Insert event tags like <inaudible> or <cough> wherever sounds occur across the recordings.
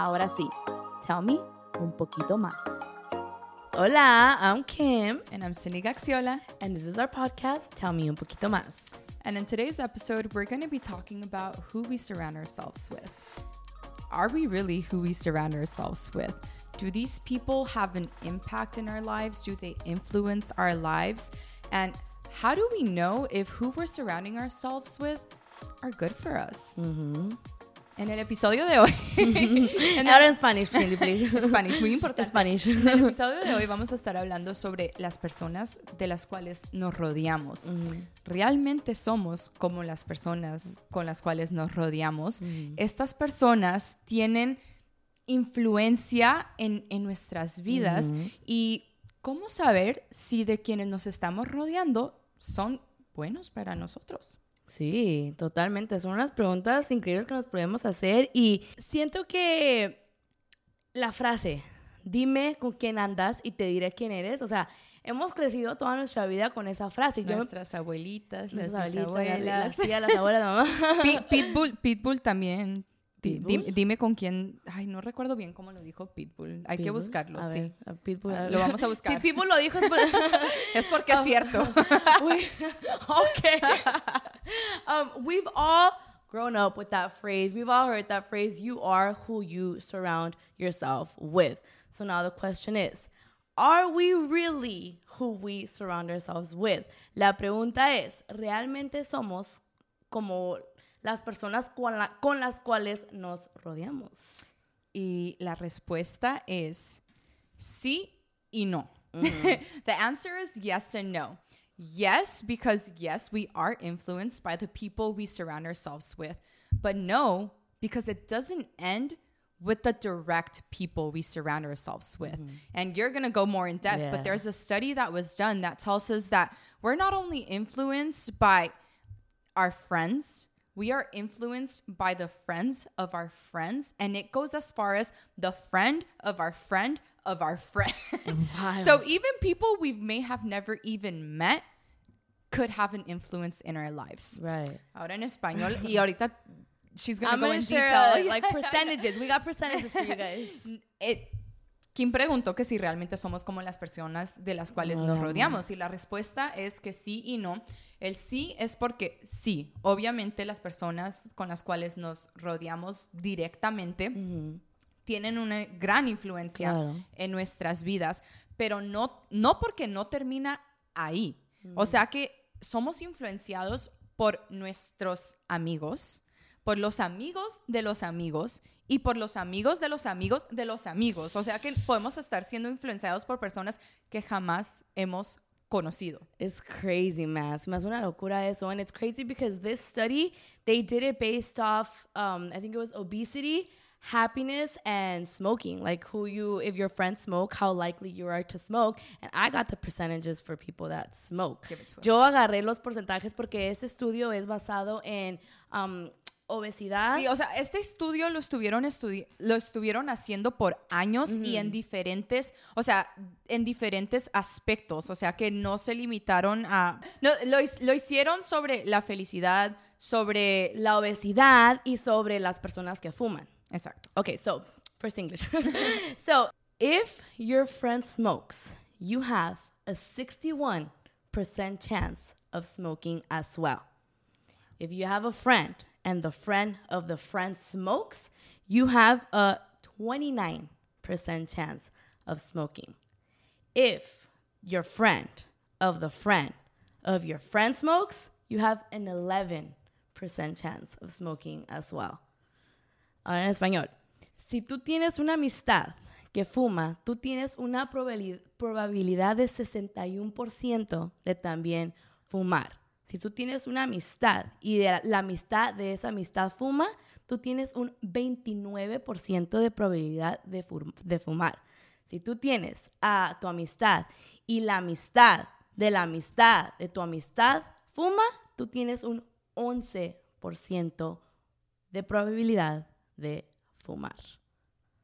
Ahora sí, tell me un poquito más. Hola, I'm Kim. And I'm Cindy Gaxiola. And this is our podcast, Tell Me Un Poquito Más. And in today's episode, we're going to be talking about who we surround ourselves with. Are we really who we surround ourselves with? Do these people have an impact in our lives? Do they influence our lives? And how do we know if who we're surrounding ourselves with are good for us? Mm-hmm. En el episodio de hoy. <laughs> en Ahora en Spanish, please. Spanish, muy importante. Spanish. En el episodio de hoy vamos a estar hablando sobre las personas de las cuales nos rodeamos. Mm. ¿Realmente somos como las personas con las cuales nos rodeamos? Mm. Estas personas tienen influencia en, en nuestras vidas mm. y cómo saber si de quienes nos estamos rodeando son buenos para nosotros. Sí, totalmente. Son unas preguntas increíbles que nos podemos hacer y siento que la frase, dime con quién andas y te diré quién eres, o sea, hemos crecido toda nuestra vida con esa frase. Nuestras abuelitas, nuestras abuelas, las, las abuelas, mamá. <laughs> Pitbull, Pitbull también Dime, con quién. Ay, no recuerdo bien cómo lo dijo Pitbull. Hay que buscarlo, sí. Pitbull, lo vamos a buscar. <laughs> Si Pitbull lo dijo es, <laughs> porque es cierto. ok. Um, we've all grown up with that phrase. We've all heard that phrase. You are who you surround yourself with. So now the question is. Are we really who we surround ourselves with? La pregunta es, ¿realmente somos como las personas con, las cuales nos rodeamos? Y la respuesta es sí y no. Mm-hmm. <laughs> the answer is yes and no. Yes, because yes, we are influenced by the people we surround ourselves with. But no, because it doesn't end with the direct people we surround ourselves with. Mm-hmm. And you're going to go more in depth, yeah. but there's a study that was done that tells us that we're not only influenced by our friends, we are influenced by the friends of our friends and it goes as far as the friend of our friend of our friend <laughs> so even people we may have never even met could have an influence in our lives. Right. Ahora en español y ahorita she's gonna I'm go in share detail. like <laughs> percentages. We got percentages for you guys. <laughs> It Kim preguntó que si realmente somos como las personas de las cuales nos rodeamos y la respuesta es que sí y no. El sí es porque sí, obviamente las personas con las cuales nos rodeamos directamente tienen una gran influencia en nuestras vidas, pero no, no porque no termina ahí. O sea que somos influenciados por nuestros amigos, por los amigos de los amigos y por los amigos de los amigos de los amigos. O sea que podemos estar siendo influenciados por personas que jamás hemos conocido. It's crazy. Es más una locura eso. And it's crazy because this study, they did it based off, um, I think it was obesity, happiness, and smoking. Like who you, if your friends smoke, how likely you are to smoke. And I got the percentages for people that smoke. Yo agarré los porcentajes porque ese estudio es basado en um, obesidad. Sí, o sea, este estudio lo estuvieron, lo estuvieron haciendo por años y en diferentes, o sea, en diferentes aspectos, o sea, que no se limitaron a... No, lo, lo hicieron sobre la felicidad, sobre la obesidad y sobre las personas que fuman. Exacto. Okay, so, first English. <laughs> so, if your friend smokes, you have a 61% chance of smoking as well. If you have a friend and the friend of the friend smokes, you have a 29% chance of smoking. If your friend of the friend of your friend smokes, you have an 11% chance of smoking as well. Ahora en español. Si tú tienes una amistad que fuma, tú tienes una probabilidad de 61% de también fumar. Si tú tienes una amistad y la, amistad de esa amistad fuma, tú tienes un 29% de probabilidad de, de fumar. Si tú tienes a tu amistad y la amistad de la amistad de tu amistad fuma, tú tienes un 11% de probabilidad de fumar.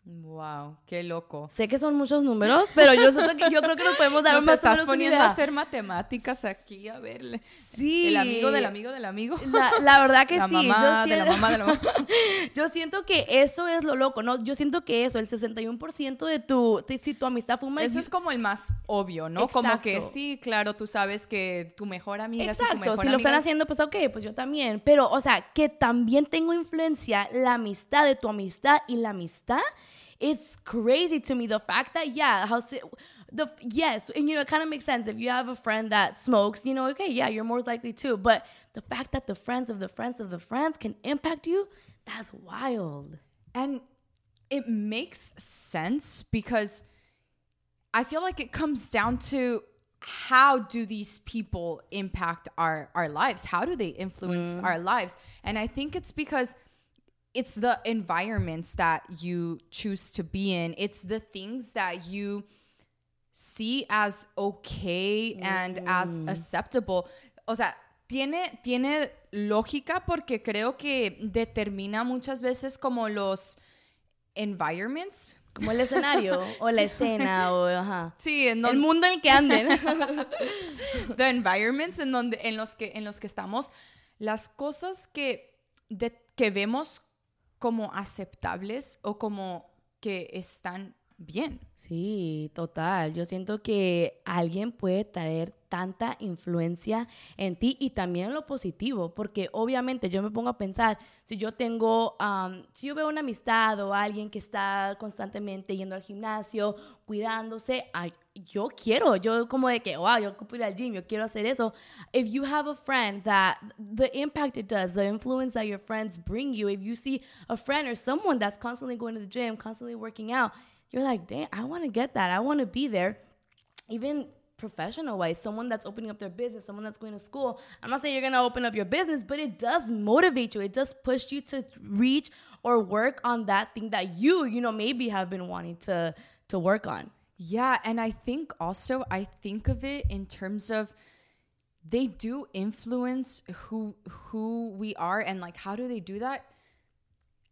Wow, qué loco. Sé que son muchos números, pero yo, que, yo creo que nos podemos dar Nos más estás poniendo a hacer matemáticas aquí, a verle. Sí. El amigo del amigo del amigo. La, la verdad que la sí. mamá yo, de la mamá de la mamá. <laughs> yo siento que eso es lo loco, ¿no? Yo siento que eso, el 61% de tu, de- si tu amistad fuma... Eso es como el más obvio, ¿no? Como que Exacto. sí, claro, tú sabes que tu mejor amiga si tu Exacto, mejor si lo están amiga haciendo, pues ok, pues yo también. Pero, o sea, que también tengo influencia la amistad de tu amistad y la amistad. It's crazy to me the fact that yeah, how the yes, and you know it kind of makes sense if you have a friend that smokes, you know, okay, yeah, you're more likely to. But the fact that the friends of the friends of the friends can impact you, that's wild. And it makes sense because I feel like it comes down to how do these people impact our our lives? How do they influence mm. our lives? And I think it's because it's the environments that you choose to be in. It's the things that you see as okay and as acceptable. O sea, tiene, tiene lógica porque creo que determina muchas veces como los environments. Como el escenario <laughs> o la escena o ajá. Sí, en El mundo en el que anden. <laughs> the environments en donde en los que en los que estamos las cosas que de- que vemos como aceptables o como que están bien. Sí, total. Yo siento que alguien puede traer tanta influencia en ti y también en lo positivo, porque obviamente yo me pongo a pensar, si yo tengo, am, si yo veo una amistad o alguien que está constantemente yendo al gimnasio, cuidándose, ay, yo quiero, yo como de que, wow, yo ocupo ir al gym, yo quiero hacer eso. If you have a friend that the impact it does, the influence that your friends bring you, if you see a friend or someone that's constantly going to the gym, constantly working out, you're like, dang, I want to get that. I want to be there. Even professional wise, someone that's opening up their business, someone that's going to school. I'm not saying you're going to open up your business, but it does motivate you. It does push you to reach or work on that thing that you, you know, maybe have been wanting to to work on. Yeah, and I think also I think of it in terms of they do influence who who we are and like how do they do that?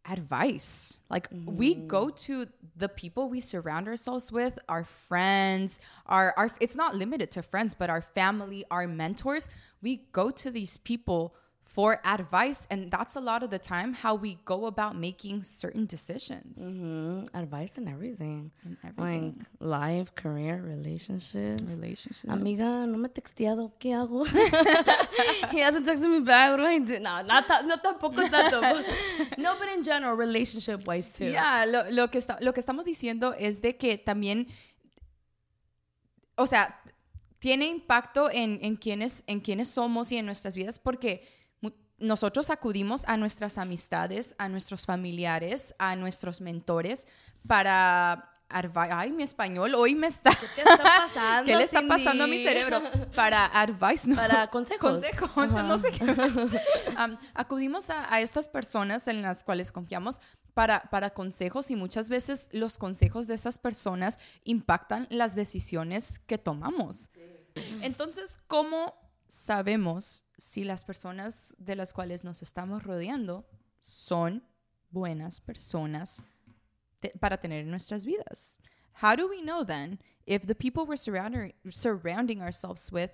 Advice. Like we go mm. to the people we surround ourselves with, our friends, our our it's not limited to friends, but our family, our mentors. We go to these people for advice and that's a lot of the time how we go about making certain decisions. Mm, advice and everything. And everything. Like life, career, relationships. Relationships. Amiga, no me he texteado, ¿qué hago? <laughs> he hasn't texted me back. What do I do? No, not ta- no tampoco tanto. but- <laughs> no, but in general, relationship wise too. Yeah, lo, lo que está- lo que estamos diciendo es de que también, o sea, tiene impacto en, en, quiénes, en quiénes somos y en nuestras vidas porque nosotros acudimos a nuestras amistades, a nuestros familiares, a nuestros mentores para... Ay, mi español hoy me está... ¿Qué está pasando? <laughs> ¿Qué le está pasando a mi cerebro? Para advice, ¿no? Para consejos. Consejos, no sé qué. Acudimos a, a estas personas en las cuales confiamos para, para consejos y muchas veces los consejos de esas personas impactan las decisiones que tomamos. Entonces, ¿cómo sabemos si las personas de las cuales nos estamos rodeando son buenas personas te- para tener en nuestras vidas? How do we know then if the people we're surrounding, surrounding ourselves with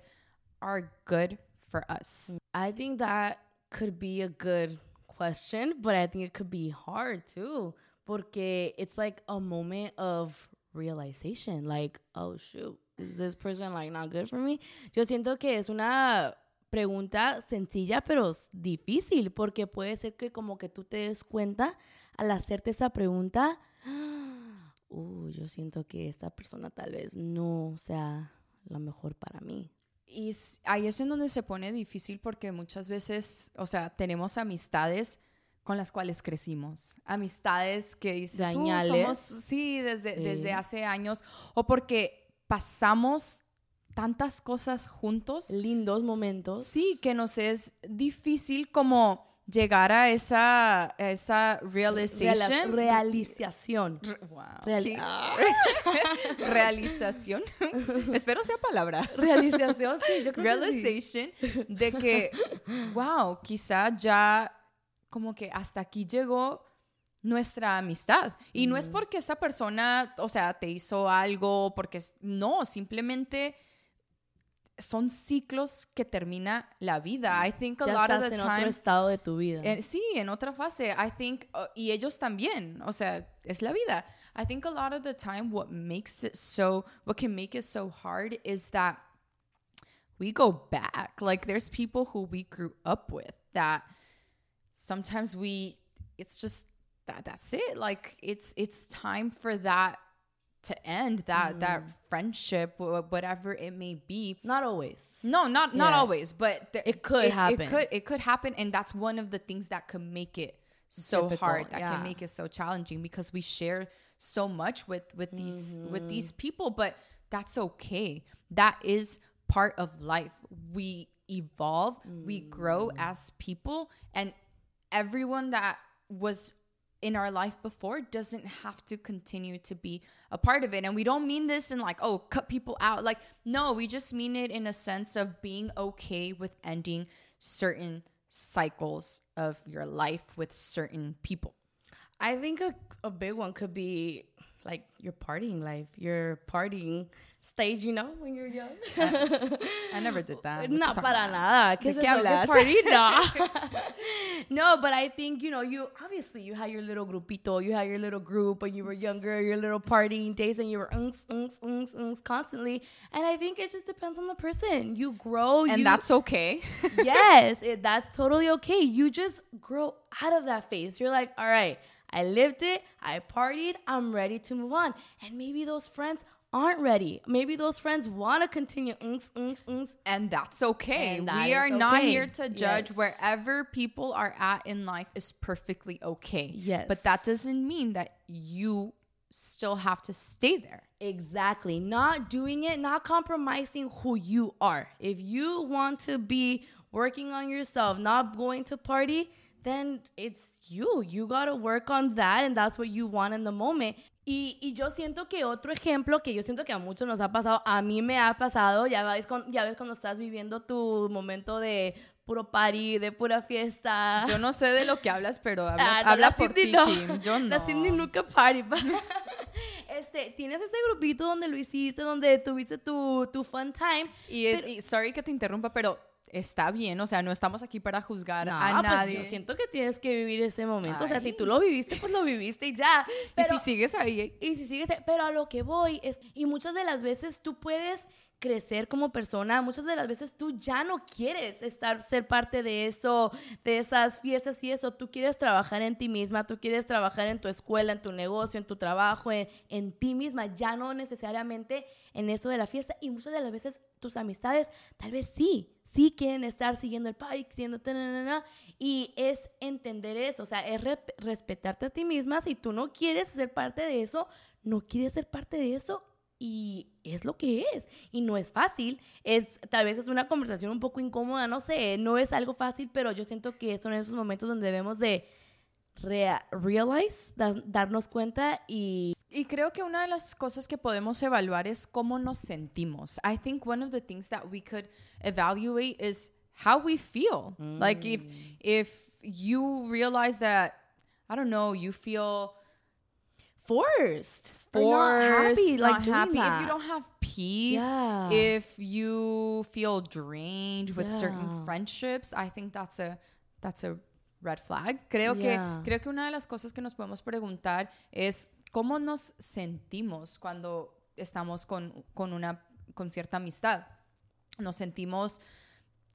are good for us? I think that could be a good question, but I think it could be hard too. Porque it's like a moment of realization. Like, oh shoot, is this person like not good for me? Yo siento que es una pregunta sencilla, pero difícil, porque puede ser que como que tú te des cuenta al hacerte esa pregunta, <gasps> uh, yo siento que esta persona tal vez no sea la mejor para mí. Y ahí es en donde se pone difícil porque muchas veces, o sea, tenemos amistades con las cuales crecimos. Amistades que dices, "Uh, añales". somos, sí, desde, Sí. desde hace años. O porque pasamos tantas cosas juntos. Lindos momentos. Sí, que nos es difícil como llegar a esa, a esa realization. realización. Re- wow, Real-. Ah. <laughs> realización. <laughs> Espero sea palabra. Realización, sí, yo creo que sí. de que, wow, quizá ya como que hasta aquí llegó nuestra amistad. Y no es porque esa persona, o sea, te hizo algo, porque no, simplemente son ciclos que termina la vida. I think a Ya lot of estás the en time otro estado de tu vida. en- sí, en otra fase. I think, uh, y ellos también, o sea, es la vida. I think a lot of the time what makes it so, what can make it so hard is that we go back. Like there's people who we grew up with that sometimes we, it's just that, that's it. Like it's, it's time for that to end that, that friendship, whatever it may be. Not always. No, not not Yeah. always, but there, It could happen. It could it could happen, and that's one of the things that could make it so Difficult, hard. That yeah. can make it so challenging because we share so much with with these with Mm-hmm. these people, but that's okay. That is part of life. We evolve, we grow Mm. as people, and everyone that was in our life before doesn't have to continue to be a part of it. And we don't mean this in like, oh, cut people out. Like, no, we just mean it in a sense of being okay with ending certain cycles of your life with certain people. I think a, a big one could be like your partying life, your partying stage, you know, when you're young. I <laughs> never did that. What No, para nada. ¿Qué ¿De? ¿Qué hablas? party? No. <laughs> <laughs> no, but I think, you know, you obviously you had your little grupito, you had your little group when you were younger, your little partying days, and you were unks, unks, unks, unks constantly. And I think it just depends on the person. You grow. And you, that's okay. yes, it, that's totally okay. You just grow out of that phase. You're like, all right, I lived it, I partied, I'm ready to move on. And maybe those friends aren't ready. Maybe those friends want to continue. And that's okay. And that we are not here to judge Yes. wherever people are at in life is perfectly okay. Yes. But that doesn't mean that you still have to stay there. Exactly. Not doing it, not compromising who you are. If you want to be working on yourself, not going to party, then it's you. You got to work on that and that's what you want in the moment. Y, y yo siento que otro ejemplo que yo siento que a muchos nos ha pasado, a mí me ha pasado, ya ves, con- ya ves cuando estás viviendo tu momento de puro party, de pura fiesta. Yo no sé de lo que hablas, pero habla, <laughs> Ah, no, habla la por ti, no. Yo no. La Cindy nunca party. pa. <laughs> este, tienes ese grupito donde lo hiciste, donde tuviste tu, tu fun time. Y, y sorry que te interrumpa, pero está bien. O sea, no estamos aquí para juzgar No, a pues nadie. yo siento que tienes que vivir ese momento. O sea, si tú lo viviste, pues lo viviste y ya. y Pero, si sigues ahí, y si sigues, pero a lo que voy es, y muchas de las veces tú puedes crecer como persona, muchas de las veces tú ya no quieres estar, ser parte de eso, de esas fiestas y eso, tú quieres trabajar en ti misma, tú quieres trabajar en tu escuela, en tu negocio, en tu trabajo, en, en ti misma, ya no necesariamente en eso de la fiesta y muchas de las veces tus amistades tal vez sí, sí quieren estar siguiendo el party, siguiendo tananana, y es entender eso, o sea, es re- respetarte a ti misma, si tú no quieres ser parte de eso, no quieres ser parte de eso y es lo que es y no es fácil, es tal vez es una conversación un poco incómoda, no sé, no es algo fácil, pero yo siento que son esos momentos donde debemos de rea- realize, da- darnos cuenta y Y creo que una de las cosas que podemos evaluar es cómo nos sentimos. I think one of the things that we could evaluate is how we feel. Like if if you realize that I don't know, you feel forced, or forced, not happy, like not happy, if you don't have peace, Yeah. if you feel drained with Yeah. certain friendships, I think that's a that's a red flag. Creo Yeah. que creo que una de las cosas que nos podemos preguntar es cómo nos sentimos cuando estamos con, con una con cierta amistad. Nos sentimos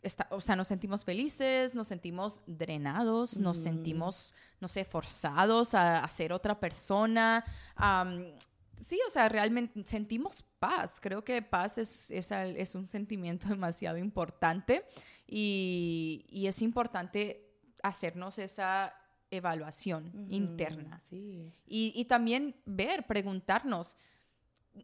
está- o sea, nos sentimos felices, nos sentimos drenados, nos sentimos, no sé, forzados a, a ser otra persona. am, sí, o sea, realmente sentimos paz. Creo que paz es, es, es un sentimiento <laughs> demasiado importante y, y es importante hacernos esa evaluación interna. Sí. Y, y también ver, preguntarnos,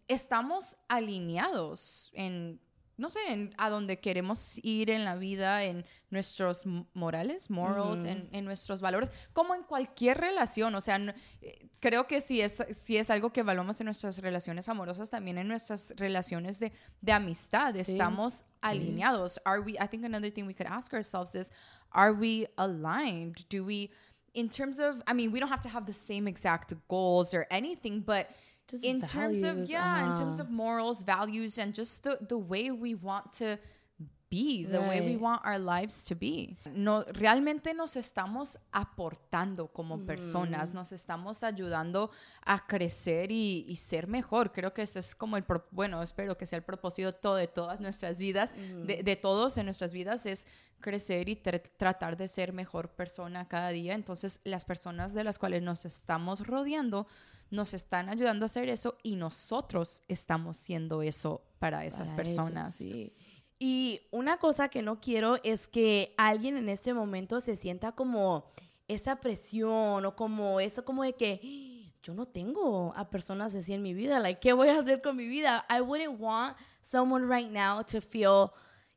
¿estamos alineados en, no sé, en a dónde queremos ir en la vida, en nuestros morales, morals, en, en nuestros valores? Como en cualquier relación, o sea, no- eh, creo que si es, si es algo que evaluamos en nuestras relaciones amorosas, también en nuestras relaciones de, de amistad, estamos alineados. Are we, I think another thing we could ask ourselves is, are we aligned? Do we in terms of, I mean, we don't have to have the same exact goals or anything, but Just in terms of values, yeah, in terms uh-huh. of morals, values, and just the the way we want to be, the way we want our lives to be. No, realmente nos estamos aportando como personas, nos estamos ayudando a crecer y, y ser mejor. Creo que ese es como el, pro- bueno, espero que sea el propósito de todas nuestras vidas, de, de todos en nuestras vidas, es crecer y tr- tratar de ser mejor persona cada día. Entonces, las personas de las cuales nos estamos rodeando nos están ayudando a hacer eso y nosotros estamos siendo eso para esas para ellos, personas. sí. Y una cosa que no quiero es que alguien en este momento se sienta como esa presión o como eso como de que "Ah, yo no tengo a personas así en mi vida, like qué voy a hacer con mi vida? I wouldn't want someone right now to feel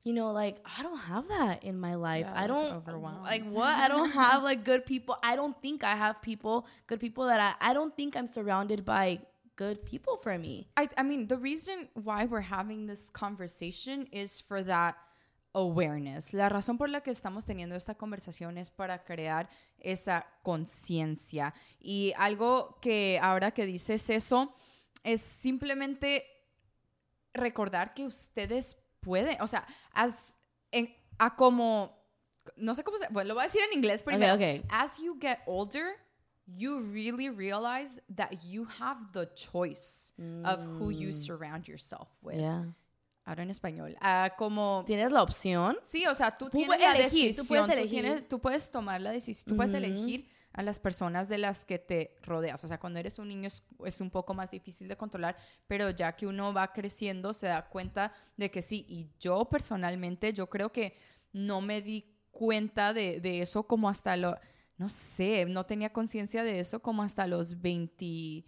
you know like I don't have that in my life. Yeah, I don't like what? I don't have like good people. I don't think I have people, good people that I I don't think I'm surrounded by good people for me. I, I mean, the reason why we're having this conversation is for that awareness. La razón por la que estamos teniendo esta conversación es para crear esa conciencia. Y algo que ahora que dices eso es simplemente recordar que ustedes pueden, o sea, as, en, a como, no sé cómo se, bueno, lo voy a decir en inglés primero. okay. As you get older, you really realize that you have the choice of who you surround yourself with. Yeah. Ahora en español. Ah, como Tienes la opción Sí, o sea, tú Tú tienes la elegir, decisión, tú puedes tú, elegir. tienes- tú puedes tomar la decisión, tú puedes elegir a las personas de las que te rodeas. O sea, cuando eres un niño es, es un poco más difícil de controlar, pero ya que uno va creciendo se da cuenta de que sí. Y yo personalmente, yo creo que no me di cuenta de, de eso como hasta lo, no sé, no tenía conciencia de eso como hasta los 20,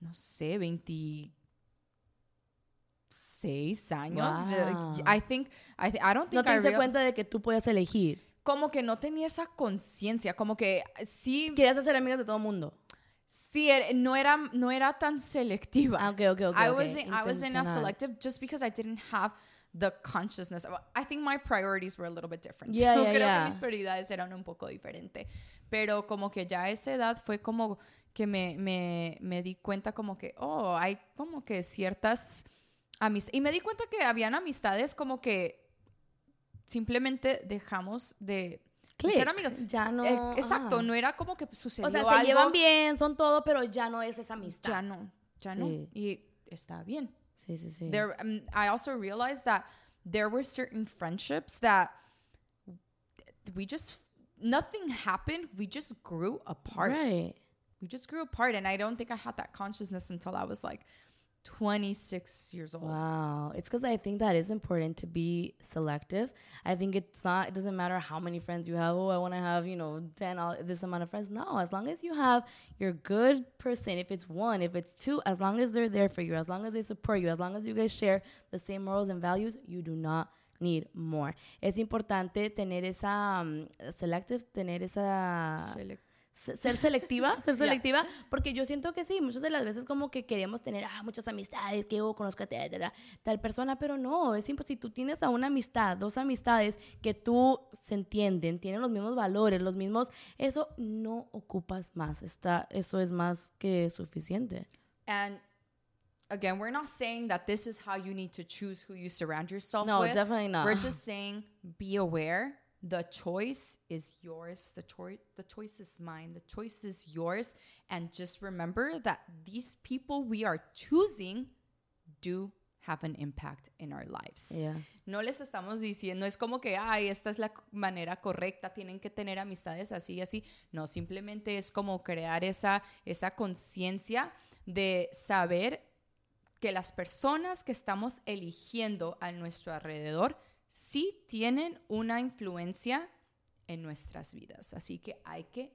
no sé, 26 años. Wow. I think, I, thi- I don't No think te I diste cuenta de que tú puedes elegir. como que no tenía esa conciencia, como que sí, Querías hacer amigas de todo el mundo. sí era- no era no era tan selectiva. Ah, ok, ok, ok. I was in, I was in a selective just because I didn't have the consciousness. I think my priorities were a little bit different. Yeah, yeah, <laughs> creo yeah. que mis prioridades eran un poco diferentes. Pero como que ya a esa edad fue como que me, me, me di cuenta como que, oh, hay como que ciertas amistades. Y me di cuenta que habían amistades como que simplemente dejamos de, Click. ser amigos. Ya no. Eh, exacto, ajá. no era como que sucedió O sea, se algo. llevan bien, son todo, pero ya no es esa amistad. Ya no, ya no. Sí. Y está bien. Sí, sí, sí. There, um, I also realized that there were certain friendships that we just nothing happened. We just grew apart. Right. We just grew apart, and I don't think I had that consciousness until I was like 26 years old. Wow. It's because I think that is important to be selective. I think it's not, it doesn't matter how many friends you have. Oh, I want to have, you know, 10, all, this amount of friends. No, as long as you have your good person, if it's one, if it's two, as long as they're there for you, as long as they support you, as long as you guys share the same morals and values, you do not need more. Es importante tener esa um, selective, tener esa Select- se- ser selectiva, <laughs> ser Yeah. selectiva, porque yo siento que sí, muchas de las veces como que queremos tener ah, muchas amistades, que yo conozco a tal, tal, tal, persona, pero no, es imposible. Si tú tienes a una amistad, dos amistades que tú se entienden, tienen los mismos valores, los mismos, eso no ocupas más, está, eso es más que suficiente. And again, we're not saying that this is how you need to choose who you surround yourself No, with. definitely not. We're just saying be aware. The choice is yours. The choice the choice is mine. The choice is yours. And just remember that these people we are choosing do have an impact in our lives. Yeah. No les estamos diciendo, es como que, ay, esta es la manera correcta, tienen que tener amistades así y así. No, simplemente es como crear esa, esa conciencia de saber que las personas que estamos eligiendo a nuestro alrededor sí tienen una influencia en nuestras vidas. Así que hay que,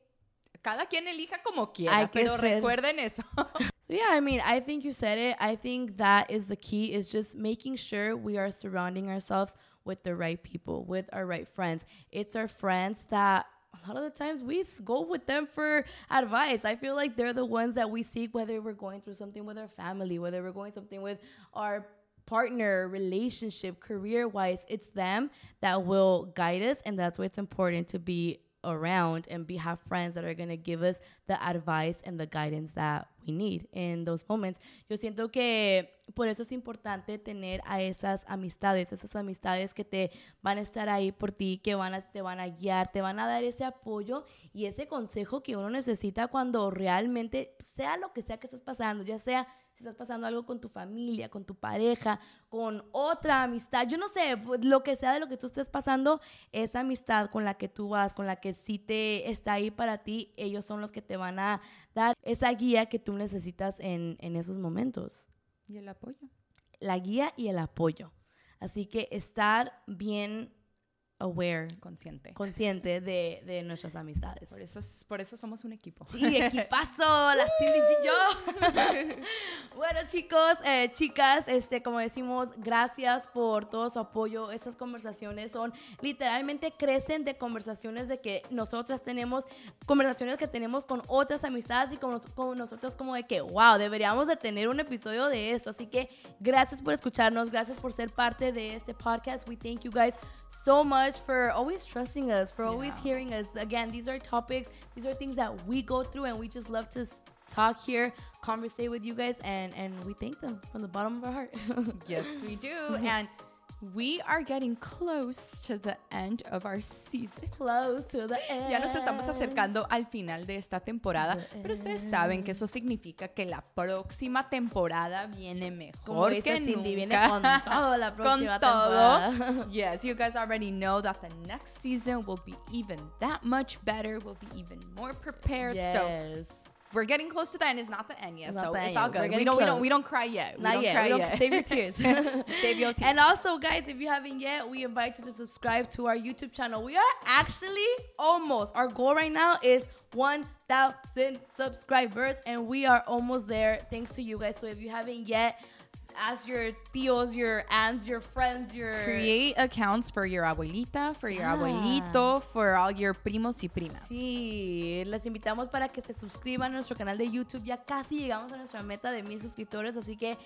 cada quien elija como quiera, Hay que pero ser- recuerden eso. <laughs> So yeah, I mean, I think you said it. I think that is the key is just making sure we are surrounding ourselves with the right people, with our right friends. It's our friends that a lot of the times we go with them for advice. I feel like they're the ones that we seek whether we're going through something with our family, whether we're going something with our partner, relationship, career wise. It's them that will guide us and that's why it's important to be around and be have friends that are going to give us the advice and the guidance that we need in those moments. Yo siento que por eso es importante tener a esas amistades, esas amistades que te van a estar ahí por ti, que van a, te van a guiar, te van a dar ese apoyo y ese consejo que uno necesita cuando realmente sea lo que sea que estés pasando, ya sea si estás pasando algo con tu familia, con tu pareja, con otra amistad, yo no sé, pues, lo que sea de lo que tú estés pasando, esa amistad con la que tú vas, con la que sí te está ahí para ti, ellos son los que te van a dar esa guía que tú necesitas en, en esos momentos. Y el apoyo. La guía y el apoyo. Así que estar bien aware, Consciente. consciente de, de nuestras amistades. Por eso, es- por eso somos un equipo. Sí, equipazo, <laughs> la Cindy y yo. <laughs> bueno, chicos, eh, chicas, este, como decimos, gracias por todo su apoyo. Estas conversaciones son literalmente crecen de conversaciones de que nosotras tenemos, conversaciones que tenemos con otras amistades y con, con nosotros como de que, wow, deberíamos de tener un episodio de esto. Así que gracias por escucharnos, gracias por ser parte de este podcast. We thank you guys so much for always trusting us, for always Yeah. hearing us. Again, these are topics, these are things that we go through, and we just love to talk here, conversate with you guys, and and we thank them from the bottom of our heart. <laughs> Yes, we do. <laughs> And we are getting close to the end of our season. Close to the end. Ya nos estamos acercando al final de esta temporada, pero ustedes saben que eso significa que la próxima temporada viene mejor Como dice que Cindy, nunca. viene con todo la <laughs> próxima con todo. temporada. <laughs> Yes, you guys already know that the next season will be even that much better. We'll be even more prepared. So yes. We're getting close to the end. It's not the end yet, It's so it's all good. We don't, we don't we don't cry yet. We Not don't yet. cry We don't- yet. Save your tears. <laughs> Save your tears. And also, guys, if you haven't yet, we invite you to subscribe to our YouTube channel. We are actually almost, our goal right now is 1,000 subscribers, and we are almost there thanks to you guys. So if you haven't yet, ask your tios, your aunts, your friends, your. Create accounts for your abuelita, for your Yeah. abuelito, for all your primos y primas. Sí, les invitamos para que se suscriban a nuestro canal de YouTube. Ya casi llegamos a nuestra meta de mil suscriptores, así que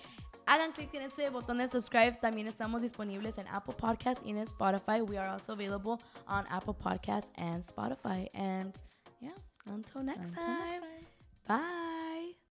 hagan clic en ese botón de subscribe. También estamos disponibles en Apple Podcasts y en Spotify. We are also available on Apple Podcasts and Spotify. And yeah, until next Until time. next time. Bye.